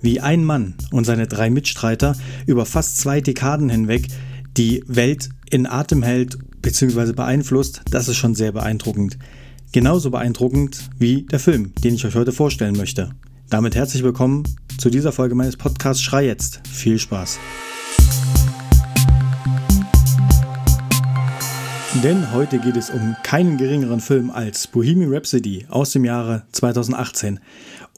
Wie ein Mann und seine drei Mitstreiter über fast zwei Dekaden hinweg die Welt in Atem hält bzw. beeinflusst, das ist schon sehr beeindruckend. Genauso beeindruckend wie der Film, den ich euch heute vorstellen möchte. Damit herzlich willkommen zu dieser Folge meines Podcasts Schrei jetzt. Viel Spaß. Denn heute geht es um keinen geringeren Film als Bohemian Rhapsody aus dem Jahre 2018.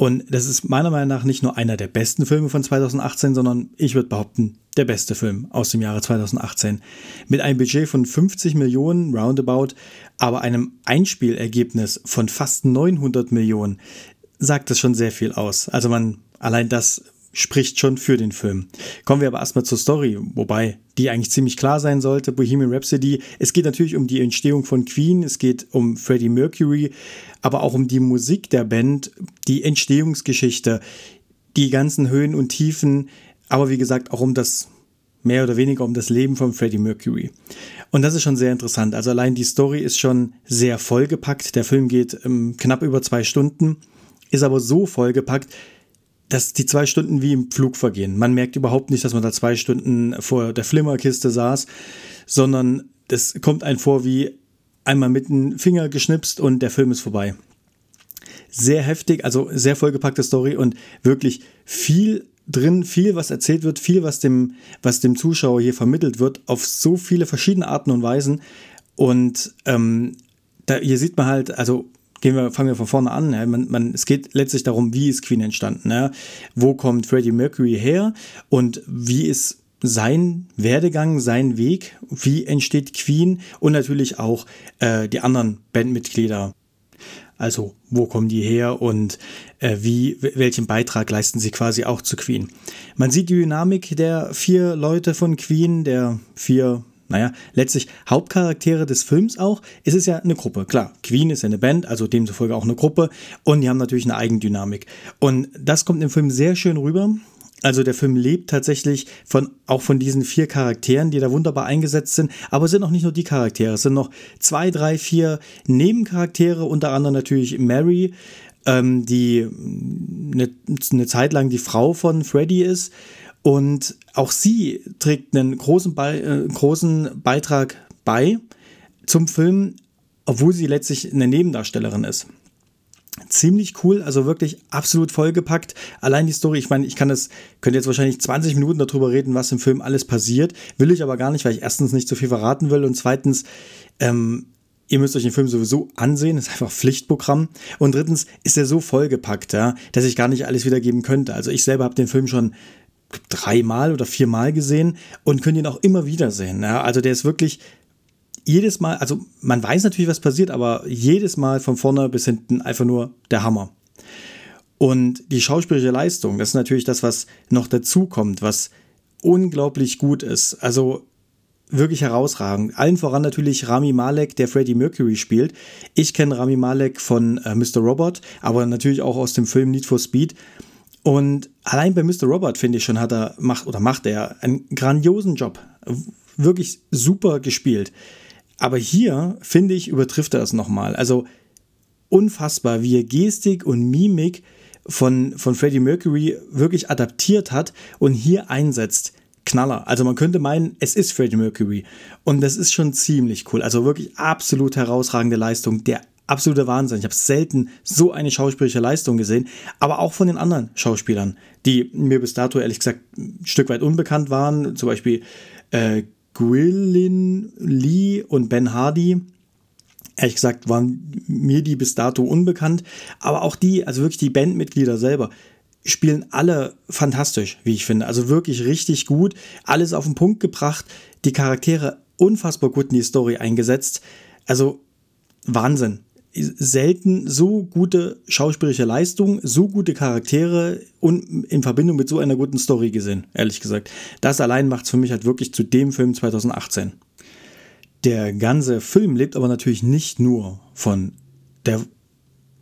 Und das ist meiner Meinung nach nicht nur einer der besten Filme von 2018, sondern ich würde behaupten, der beste Film aus dem Jahre 2018. Mit einem Budget von 50 Millionen roundabout, aber einem Einspielergebnis von fast 900 Millionen sagt das schon sehr viel aus. Also man allein das spricht schon für den Film. Kommen wir aber erstmal zur Story, wobei die eigentlich ziemlich klar sein sollte. Bohemian Rhapsody. Es geht natürlich um die Entstehung von Queen, es geht um Freddie Mercury, aber auch um die Musik der Band, die Entstehungsgeschichte, die ganzen Höhen und Tiefen, aber wie gesagt auch um das mehr oder weniger um das Leben von Freddie Mercury. Und das ist schon sehr interessant. Also allein die Story ist schon sehr vollgepackt. Der Film geht ähm, knapp über zwei Stunden, ist aber so vollgepackt, dass die zwei Stunden wie im Flug vergehen. Man merkt überhaupt nicht, dass man da zwei Stunden vor der Flimmerkiste saß, sondern das kommt einem vor wie einmal mit dem Finger geschnipst und der Film ist vorbei. Sehr heftig, also sehr vollgepackte Story und wirklich viel drin, viel was erzählt wird, viel was dem, was dem Zuschauer hier vermittelt wird, auf so viele verschiedene Arten und Weisen. Und ähm, da, hier sieht man halt, also gehen wir, fangen wir von vorne an. Ja. Man, man, es geht letztlich darum, wie ist Queen entstanden? Ja. Wo kommt Freddie Mercury her und wie ist sein Werdegang, sein Weg, wie entsteht Queen und natürlich auch äh, die anderen Bandmitglieder. Also wo kommen die her und äh, wie, welchen Beitrag leisten sie quasi auch zu Queen. Man sieht die Dynamik der vier Leute von Queen, der vier naja, letztlich Hauptcharaktere des Films auch. Es ist ja eine Gruppe. Klar, Queen ist ja eine Band, also demzufolge auch eine Gruppe. Und die haben natürlich eine Eigendynamik. Und das kommt im Film sehr schön rüber. Also der Film lebt tatsächlich von, auch von diesen vier Charakteren, die da wunderbar eingesetzt sind. Aber es sind auch nicht nur die Charaktere. Es sind noch zwei, drei, vier Nebencharaktere, unter anderem natürlich Mary, ähm, die eine, eine Zeit lang die Frau von Freddy ist. Und auch sie trägt einen großen, Be äh, großen Beitrag bei zum Film, obwohl sie letztlich eine Nebendarstellerin ist. Ziemlich cool, also wirklich absolut vollgepackt. Allein die Story, ich meine, ich kann das, könnte jetzt wahrscheinlich 20 Minuten darüber reden, was im Film alles passiert. Will ich aber gar nicht, weil ich erstens nicht so viel verraten will und zweitens, ähm, ihr müsst euch den Film sowieso ansehen, ist einfach Pflichtprogramm. Und drittens ist er so vollgepackt, ja, dass ich gar nicht alles wiedergeben könnte. Also ich selber habe den Film schon dreimal oder viermal gesehen und könnt ihn auch immer wieder sehen. Ja? Also der ist wirklich jedes Mal, also man weiß natürlich, was passiert, aber jedes Mal von vorne bis hinten einfach nur der Hammer. Und die schauspielerische Leistung, das ist natürlich das, was noch dazu kommt, was unglaublich gut ist. Also wirklich herausragend. Allen voran natürlich Rami Malek, der Freddie Mercury spielt. Ich kenne Rami Malek von äh, Mr. Robot, aber natürlich auch aus dem Film Need for Speed. Und allein bei Mr. Robert, finde ich schon, hat er, macht oder macht er einen grandiosen Job. Wirklich super gespielt. Aber hier, finde ich, übertrifft er das nochmal. Also unfassbar, wie er Gestik und Mimik von, von Freddie Mercury wirklich adaptiert hat und hier einsetzt. Knaller. Also man könnte meinen, es ist Freddie Mercury. Und das ist schon ziemlich cool. Also wirklich absolut herausragende Leistung. Der absoluter Wahnsinn. Ich habe selten so eine schauspielerische Leistung gesehen, aber auch von den anderen Schauspielern, die mir bis dato ehrlich gesagt ein Stück weit unbekannt waren. Zum Beispiel äh, Gwilyn Lee und Ben Hardy. Ehrlich gesagt waren mir die bis dato unbekannt, aber auch die, also wirklich die Bandmitglieder selber, spielen alle fantastisch, wie ich finde. Also wirklich richtig gut. Alles auf den Punkt gebracht. Die Charaktere unfassbar gut in die Story eingesetzt. Also Wahnsinn selten so gute schauspielerische Leistung, so gute Charaktere und in Verbindung mit so einer guten Story gesehen, ehrlich gesagt. Das allein macht es für mich halt wirklich zu dem Film 2018. Der ganze Film lebt aber natürlich nicht nur von der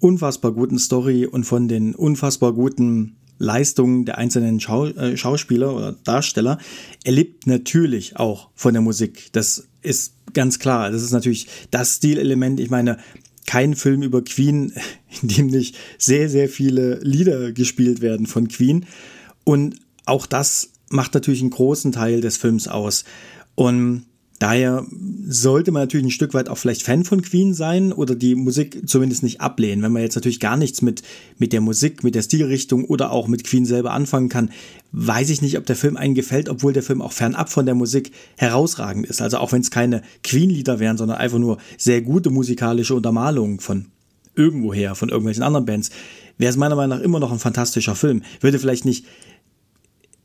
unfassbar guten Story und von den unfassbar guten Leistungen der einzelnen Schau äh, Schauspieler oder Darsteller. Er lebt natürlich auch von der Musik. Das ist ganz klar. Das ist natürlich das Stilelement. Ich meine, kein Film über Queen, in dem nicht sehr, sehr viele Lieder gespielt werden von Queen. Und auch das macht natürlich einen großen Teil des Films aus. Und Daher sollte man natürlich ein Stück weit auch vielleicht Fan von Queen sein oder die Musik zumindest nicht ablehnen. Wenn man jetzt natürlich gar nichts mit, mit der Musik, mit der Stilrichtung oder auch mit Queen selber anfangen kann, weiß ich nicht, ob der Film einen gefällt, obwohl der Film auch fernab von der Musik herausragend ist. Also auch wenn es keine Queen-Lieder wären, sondern einfach nur sehr gute musikalische Untermalungen von irgendwoher, von irgendwelchen anderen Bands, wäre es meiner Meinung nach immer noch ein fantastischer Film. Würde vielleicht nicht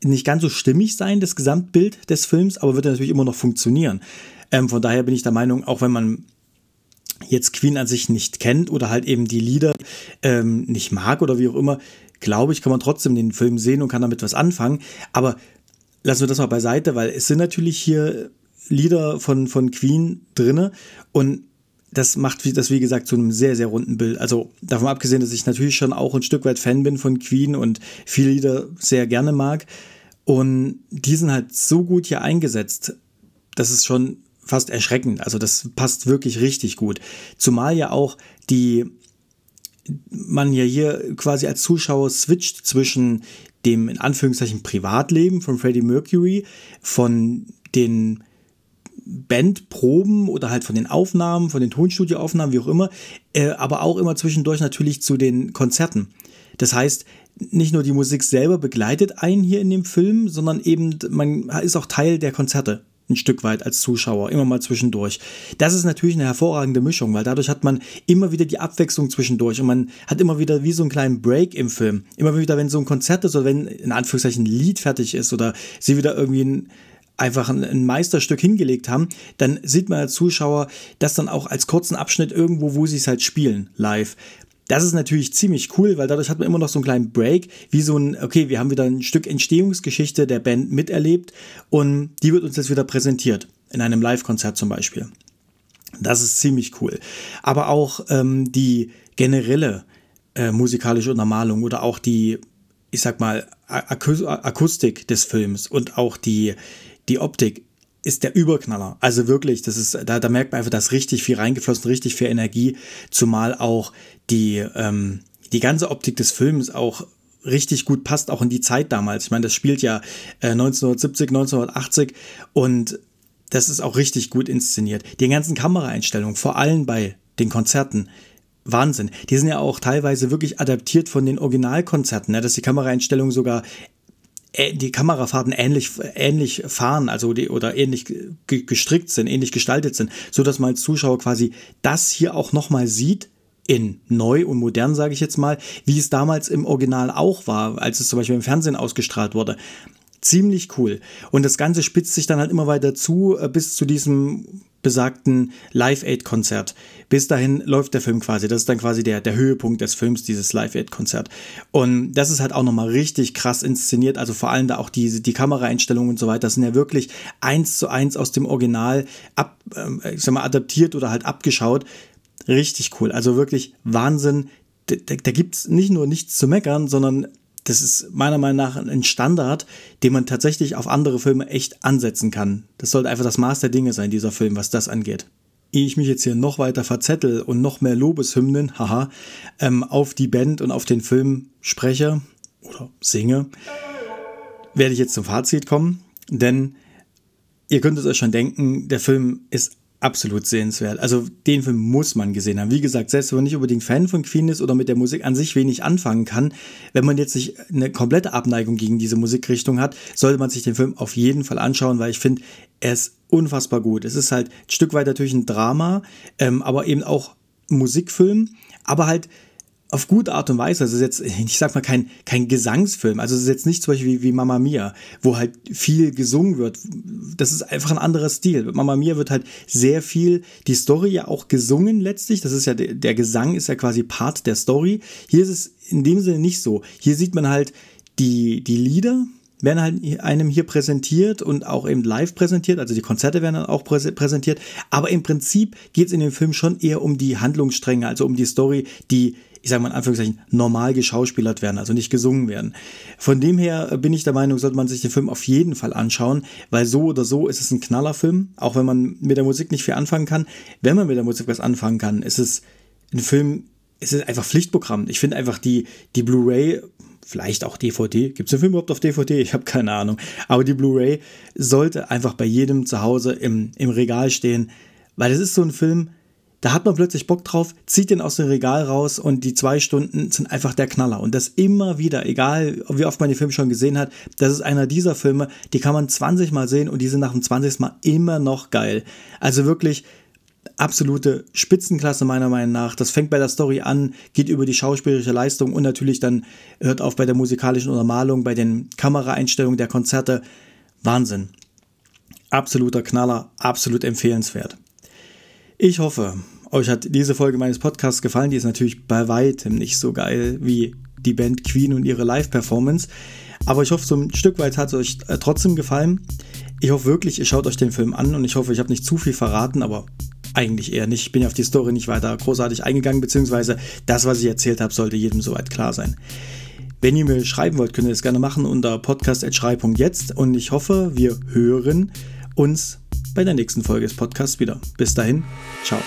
nicht ganz so stimmig sein, das Gesamtbild des Films, aber wird natürlich immer noch funktionieren. Ähm, von daher bin ich der Meinung, auch wenn man jetzt Queen an sich nicht kennt oder halt eben die Lieder ähm, nicht mag oder wie auch immer, glaube ich, kann man trotzdem den Film sehen und kann damit was anfangen. Aber lassen wir das mal beiseite, weil es sind natürlich hier Lieder von, von Queen drinne und das macht das, wie gesagt, zu einem sehr, sehr runden Bild. Also davon abgesehen, dass ich natürlich schon auch ein Stück weit Fan bin von Queen und viele Lieder sehr gerne mag. Und die sind halt so gut hier eingesetzt, das ist schon fast erschreckend. Also das passt wirklich richtig gut. Zumal ja auch die, man ja hier quasi als Zuschauer switcht zwischen dem in Anführungszeichen Privatleben von Freddie Mercury, von den Bandproben oder halt von den Aufnahmen, von den Tonstudioaufnahmen, wie auch immer, äh, aber auch immer zwischendurch natürlich zu den Konzerten. Das heißt, nicht nur die Musik selber begleitet einen hier in dem Film, sondern eben man ist auch Teil der Konzerte ein Stück weit als Zuschauer, immer mal zwischendurch. Das ist natürlich eine hervorragende Mischung, weil dadurch hat man immer wieder die Abwechslung zwischendurch und man hat immer wieder wie so einen kleinen Break im Film. Immer wieder, wenn so ein Konzert ist oder wenn in Anführungszeichen ein Lied fertig ist oder sie wieder irgendwie ein, einfach ein, ein Meisterstück hingelegt haben, dann sieht man als Zuschauer das dann auch als kurzen Abschnitt irgendwo, wo sie es halt spielen, live. Das ist natürlich ziemlich cool, weil dadurch hat man immer noch so einen kleinen Break, wie so ein, okay, wir haben wieder ein Stück Entstehungsgeschichte der Band miterlebt und die wird uns jetzt wieder präsentiert, in einem Live-Konzert zum Beispiel. Das ist ziemlich cool. Aber auch ähm, die generelle äh, musikalische Untermalung oder auch die, ich sag mal, Akustik des Films und auch die, die Optik ist der Überknaller. Also wirklich, das ist, da, da merkt man einfach, dass richtig viel reingeflossen, richtig viel Energie, zumal auch die, ähm, die ganze Optik des Films auch richtig gut passt, auch in die Zeit damals. Ich meine, das spielt ja äh, 1970, 1980 und das ist auch richtig gut inszeniert. Die ganzen Kameraeinstellungen, vor allem bei den Konzerten, Wahnsinn. Die sind ja auch teilweise wirklich adaptiert von den Originalkonzerten, ne? dass die Kameraeinstellungen sogar die Kamerafahrten ähnlich, ähnlich fahren, also die, oder ähnlich gestrickt sind, ähnlich gestaltet sind, so dass man als Zuschauer quasi das hier auch nochmal sieht, in neu und modern, sage ich jetzt mal, wie es damals im Original auch war, als es zum Beispiel im Fernsehen ausgestrahlt wurde. Ziemlich cool. Und das Ganze spitzt sich dann halt immer weiter zu, äh, bis zu diesem besagten Live-Aid-Konzert. Bis dahin läuft der Film quasi. Das ist dann quasi der, der Höhepunkt des Films, dieses Live-Aid-Konzert. Und das ist halt auch nochmal richtig krass inszeniert. Also vor allem da auch die, die Kameraeinstellungen und so weiter sind ja wirklich eins zu eins aus dem Original ab, äh, ich sag mal, adaptiert oder halt abgeschaut. Richtig cool. Also wirklich Wahnsinn. Da, da, da gibt es nicht nur nichts zu meckern, sondern das ist meiner Meinung nach ein Standard, den man tatsächlich auf andere Filme echt ansetzen kann. Das sollte einfach das Maß der Dinge sein, dieser Film, was das angeht. Ehe ich mich jetzt hier noch weiter verzettel und noch mehr Lobeshymnen, haha, ähm, auf die Band und auf den Film spreche oder singe, werde ich jetzt zum Fazit kommen, denn ihr könnt es euch schon denken, der Film ist absolut sehenswert. Also den Film muss man gesehen haben. Wie gesagt, selbst wenn man nicht unbedingt Fan von Queen ist oder mit der Musik an sich wenig anfangen kann, wenn man jetzt nicht eine komplette Abneigung gegen diese Musikrichtung hat, sollte man sich den Film auf jeden Fall anschauen, weil ich finde, er ist unfassbar gut. Es ist halt ein Stück weit natürlich ein Drama, ähm, aber eben auch Musikfilm, aber halt auf gute Art und Weise. Also es ist jetzt, ich sag mal, kein, kein Gesangsfilm. Also es ist jetzt nicht zum Beispiel wie, wie Mamma Mia, wo halt viel gesungen wird. Das ist einfach ein anderer Stil. Mamma Mia wird halt sehr viel, die Story ja auch gesungen letztlich. Das ist ja, der, der Gesang ist ja quasi Part der Story. Hier ist es in dem Sinne nicht so. Hier sieht man halt die, die Lieder, werden halt einem hier präsentiert und auch eben live präsentiert, also die Konzerte werden dann auch präsentiert, aber im Prinzip geht es in dem Film schon eher um die Handlungsstränge, also um die Story, die ich sage mal in Anführungszeichen, normal geschauspielert werden, also nicht gesungen werden. Von dem her bin ich der Meinung, sollte man sich den Film auf jeden Fall anschauen, weil so oder so ist es ein Knallerfilm, auch wenn man mit der Musik nicht viel anfangen kann. Wenn man mit der Musik was anfangen kann, ist es ein Film, es ist einfach Pflichtprogramm. Ich finde einfach die, die Blu-ray, vielleicht auch DVD, gibt es den Film überhaupt auf DVD? Ich habe keine Ahnung. Aber die Blu-ray sollte einfach bei jedem zu Hause im, im Regal stehen, weil es ist so ein Film, da hat man plötzlich Bock drauf, zieht den aus dem Regal raus und die zwei Stunden sind einfach der Knaller. Und das immer wieder, egal wie oft man den Film schon gesehen hat, das ist einer dieser Filme, die kann man 20 Mal sehen und die sind nach dem 20. Mal immer noch geil. Also wirklich absolute Spitzenklasse meiner Meinung nach. Das fängt bei der Story an, geht über die schauspielerische Leistung und natürlich dann hört auf bei der musikalischen Untermalung, bei den Kameraeinstellungen der Konzerte. Wahnsinn. Absoluter Knaller, absolut empfehlenswert. Ich hoffe, euch hat diese Folge meines Podcasts gefallen. Die ist natürlich bei weitem nicht so geil wie die Band Queen und ihre Live-Performance. Aber ich hoffe, so ein Stück weit hat es euch äh, trotzdem gefallen. Ich hoffe wirklich, ihr schaut euch den Film an und ich hoffe, ich habe nicht zu viel verraten, aber eigentlich eher nicht. Ich bin ja auf die Story nicht weiter großartig eingegangen, beziehungsweise das, was ich erzählt habe, sollte jedem soweit klar sein. Wenn ihr mir schreiben wollt, könnt ihr das gerne machen unter podcast.schrei.jetzt und ich hoffe, wir hören uns bei der nächsten Folge des Podcasts wieder. Bis dahin, ciao.